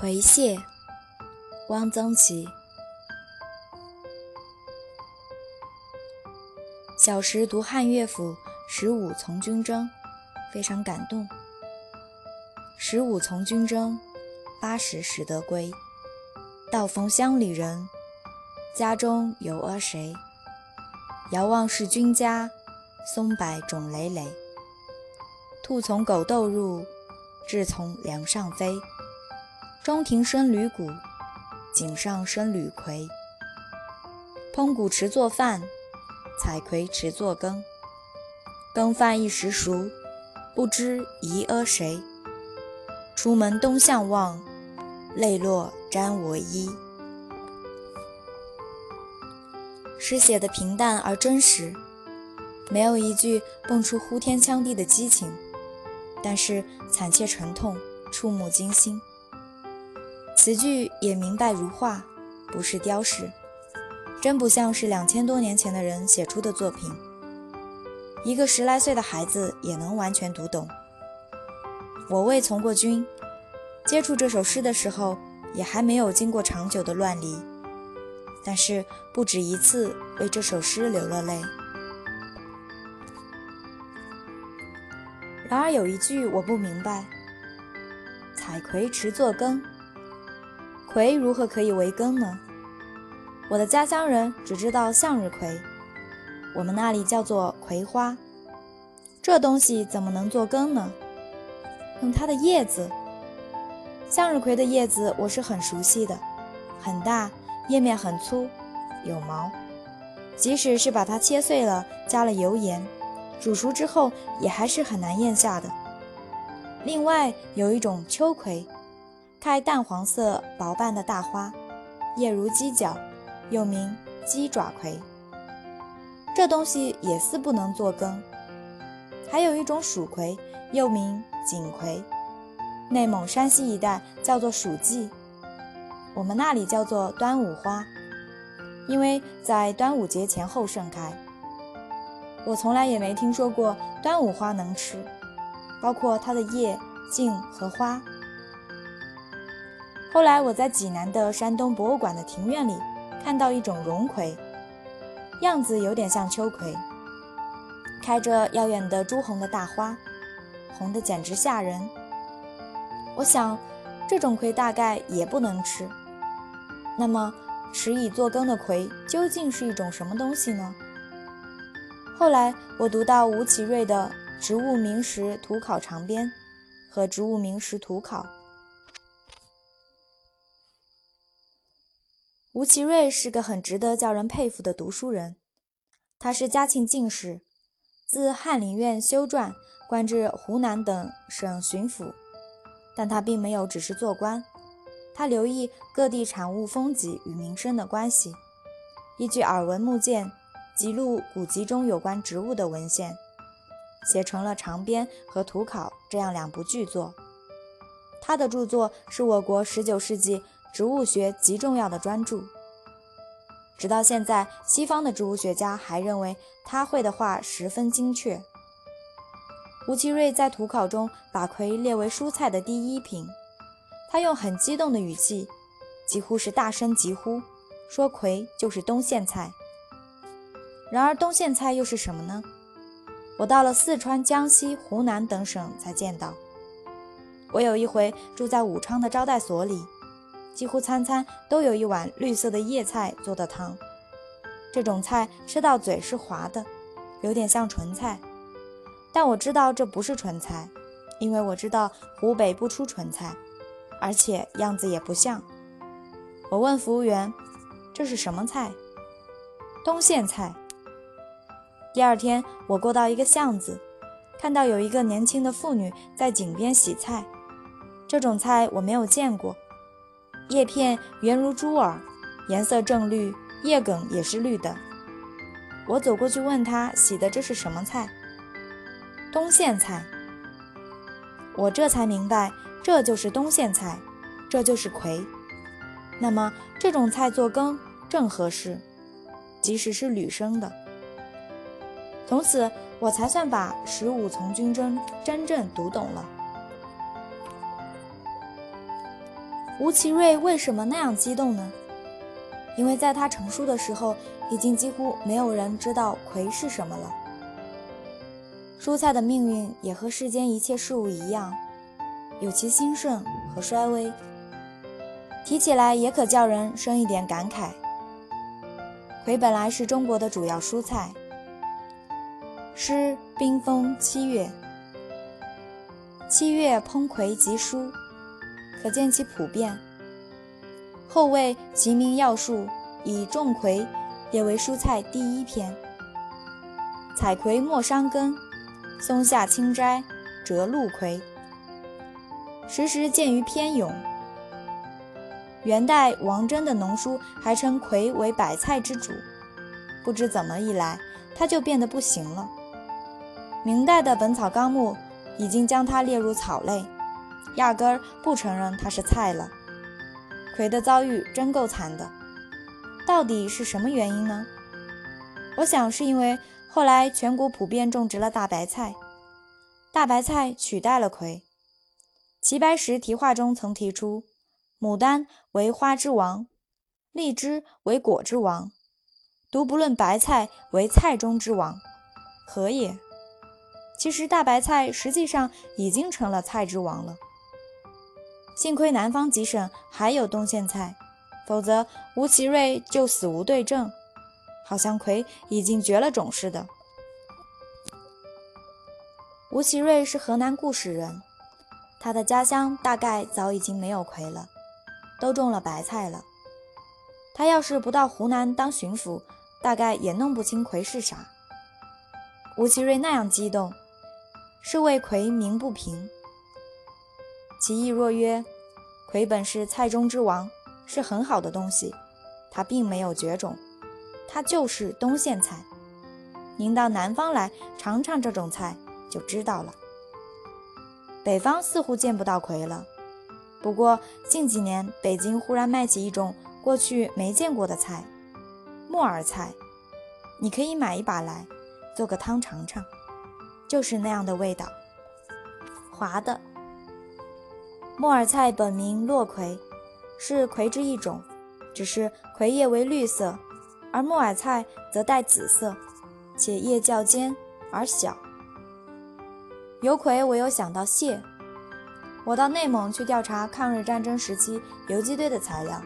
葵蟹，汪曾祺。小时读汉乐府《十五从军征》，非常感动。十五从军征，八十始得归。道逢乡里人，家中有阿谁？遥望是君家，松柏冢累累。兔从狗窦入，雉从梁上飞。中庭生吕谷，井上生吕葵。烹谷持作饭。采葵持作羹，羹饭一时熟，不知宜阿谁。出门东向望，泪落沾我衣。诗写的平淡而真实，没有一句蹦出呼天抢地的激情，但是惨切沉痛，触目惊心。词句也明白如画，不是雕饰。真不像是两千多年前的人写出的作品，一个十来岁的孩子也能完全读懂。我未从过军，接触这首诗的时候，也还没有经过长久的乱离，但是不止一次为这首诗流了泪。然而有一句我不明白：采葵持作羹，葵如何可以为羹呢？我的家乡人只知道向日葵，我们那里叫做葵花。这东西怎么能做羹呢？用它的叶子。向日葵的叶子我是很熟悉的，很大，叶面很粗，有毛。即使是把它切碎了，加了油盐，煮熟之后也还是很难咽下的。另外有一种秋葵，开淡黄色薄瓣的大花，叶如鸡脚。又名鸡爪葵，这东西也似不能做羹。还有一种蜀葵，又名锦葵，内蒙山西一带叫做蜀稷，我们那里叫做端午花，因为在端午节前后盛开。我从来也没听说过端午花能吃，包括它的叶、茎和花。后来我在济南的山东博物馆的庭院里。看到一种绒葵，样子有点像秋葵，开着耀眼的朱红的大花，红的简直吓人。我想，这种葵大概也不能吃。那么，持以作羹的葵究竟是一种什么东西呢？后来我读到吴奇瑞的《植物名实图考长编》和《植物名实图考》。吴奇瑞是个很值得叫人佩服的读书人，他是嘉庆进士，自翰林院修撰，官至湖南等省巡抚。但他并没有只是做官，他留意各地产物风景与民生的关系，依据耳闻目见，记录古籍中有关植物的文献，写成了《长编》和《图考》这样两部巨作。他的著作是我国十九世纪。植物学极重要的专著，直到现在，西方的植物学家还认为他绘的画十分精确。吴奇瑞在图考中把葵列为蔬菜的第一品，他用很激动的语气，几乎是大声疾呼，说葵就是冬苋菜。然而，冬苋菜又是什么呢？我到了四川、江西、湖南等省才见到。我有一回住在武昌的招待所里。几乎餐餐都有一碗绿色的叶菜做的汤，这种菜吃到嘴是滑的，有点像纯菜。但我知道这不是纯菜，因为我知道湖北不出纯菜，而且样子也不像。我问服务员：“这是什么菜？”“东线菜。”第二天，我过到一个巷子，看到有一个年轻的妇女在井边洗菜，这种菜我没有见过。叶片圆如珠耳，颜色正绿，叶梗也是绿的。我走过去问他洗的这是什么菜？冬苋菜。我这才明白，这就是冬苋菜，这就是葵。那么这种菜做羹正合适，即使是女生的。从此我才算把《十五从军征》真正读懂了。吴奇瑞为什么那样激动呢？因为在他成书的时候，已经几乎没有人知道葵是什么了。蔬菜的命运也和世间一切事物一样，有其兴盛和衰微。提起来也可叫人生一点感慨。葵本来是中国的主要蔬菜。诗冰封七月，七月烹葵即蔬，可见其普遍。后为齐民要术，以种葵列为蔬菜第一篇。采葵莫伤根，松下清斋，折露葵。时时见于篇咏。元代王祯的农书还称葵为百菜之主，不知怎么一来，它就变得不行了。明代的《本草纲目》已经将它列入草类，压根儿不承认它是菜了。葵的遭遇真够惨的，到底是什么原因呢？我想是因为后来全国普遍种植了大白菜，大白菜取代了葵。齐白石题画中曾提出。牡丹为花之王，荔枝为果之王，独不论白菜为菜中之王，何也？其实大白菜实际上已经成了菜之王了。幸亏南方几省还有冬苋菜，否则吴奇瑞就死无对证，好像葵已经绝了种似的。吴奇瑞是河南固始人，他的家乡大概早已经没有葵了。都种了白菜了。他要是不到湖南当巡抚，大概也弄不清葵是啥。吴奇瑞那样激动，是为葵鸣不平。其意若曰：葵本是菜中之王，是很好的东西，它并没有绝种，它就是冬苋菜。您到南方来尝尝这种菜，就知道了。北方似乎见不到葵了。不过近几年，北京忽然卖起一种过去没见过的菜——木耳菜。你可以买一把来，做个汤尝尝，就是那样的味道，滑的。木耳菜本名落葵，是葵之一种，只是葵叶为绿色，而木耳菜则带紫色，且叶较尖而小。有葵，我又想到蟹。我到内蒙去调查抗日战争时期游击队的材料，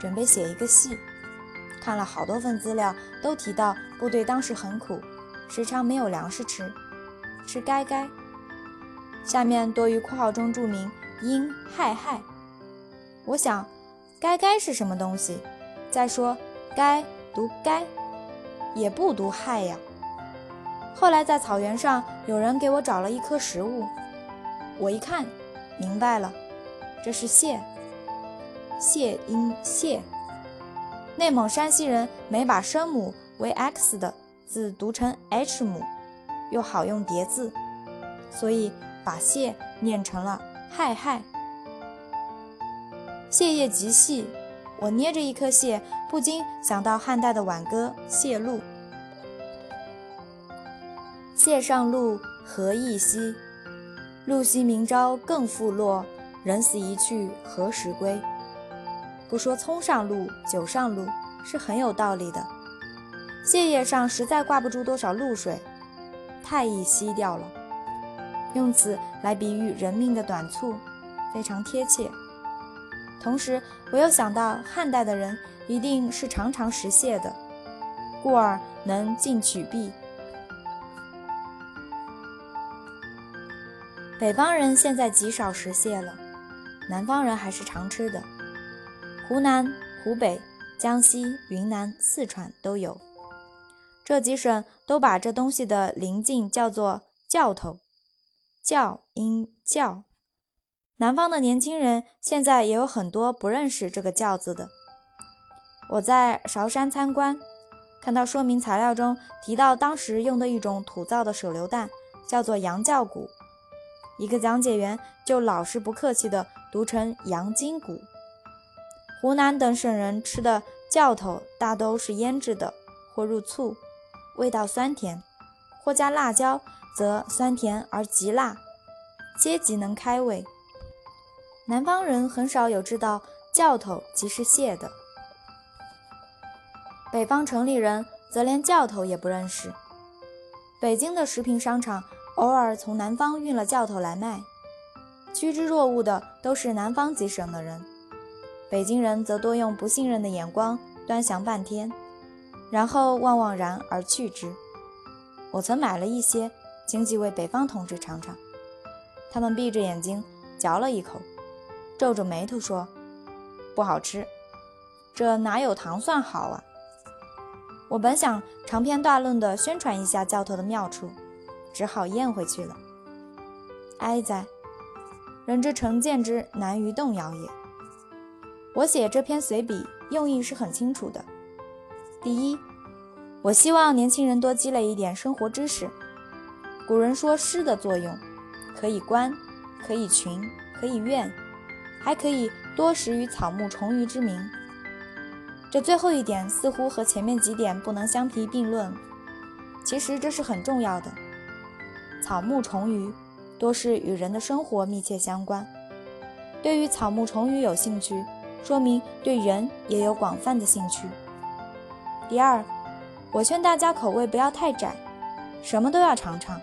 准备写一个戏。看了好多份资料，都提到部队当时很苦，时常没有粮食吃，吃该该。下面多于括号中注明因害害。我想，该该是什么东西？再说，该读该，也不读害呀。后来在草原上，有人给我找了一颗食物，我一看。明白了，这是蟹，蟹音蟹。内蒙山西人没把声母为 x 的字读成 h 母，又好用叠字，所以把蟹念成了嗨嗨。蟹叶极细，我捏着一颗蟹，不禁想到汉代的挽歌《谢露》：“蟹上路，何意兮？”露西明朝更复落，人死一去何时归？不说葱上路，酒上路是很有道理的。蟹叶上实在挂不住多少露水，太易稀掉了。用此来比喻人命的短促，非常贴切。同时，我又想到汉代的人一定是常常食蟹的，故而能进取币。北方人现在极少食蟹了，南方人还是常吃的。湖南、湖北、江西、云南、四川都有，这几省都把这东西的临近叫做教头，教音教。南方的年轻人现在也有很多不认识这个教字的。我在韶山参观，看到说明材料中提到当时用的一种土造的手榴弹，叫做羊教鼓。一个讲解员就老是不客气地读成羊筋骨。湖南等省人吃的教头大都是腌制的，或入醋，味道酸甜；或加辣椒，则酸甜而极辣，皆极能开胃。南方人很少有知道教头即是蟹的，北方城里人则连教头也不认识。北京的食品商场偶尔从南方运了教头来卖，趋之若鹜的都是南方几省的人，北京人则多用不信任的眼光端详半天，然后望望然而去之。我曾买了一些，请几位北方同志尝尝，他们闭着眼睛嚼了一口，皱着眉头说：“不好吃，这哪有糖蒜好啊？”我本想长篇大论地宣传一下教头的妙处，只好咽回去了。哀哉，人之成见之难于动摇也。我写这篇随笔用意是很清楚的。第一，我希望年轻人多积累一点生活知识。古人说诗的作用，可以观，可以群，可以怨，还可以多识于草木虫鱼之名。这最后一点似乎和前面几点不能相提并论，其实这是很重要的。草木虫鱼多是与人的生活密切相关，对于草木虫鱼有兴趣，说明对人也有广泛的兴趣。第二，我劝大家口味不要太窄，什么都要尝尝，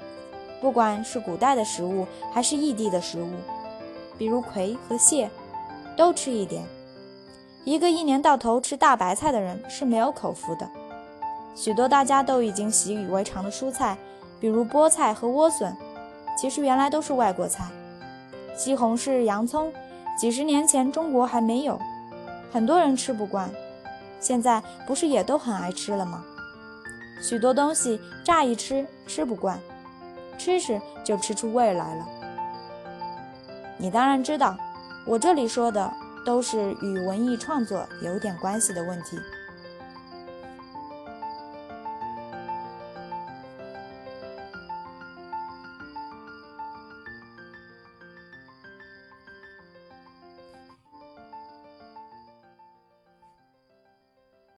不管是古代的食物还是异地的食物，比如葵和蟹，都吃一点。一个一年到头吃大白菜的人是没有口福的。许多大家都已经习以为常的蔬菜，比如菠菜和莴笋，其实原来都是外国菜。西红柿、洋葱，几十年前中国还没有，很多人吃不惯，现在不是也都很爱吃了吗？许多东西乍一吃吃不惯，吃吃就吃出味来了。你当然知道，我这里说的。都是与文艺创作有点关系的问题。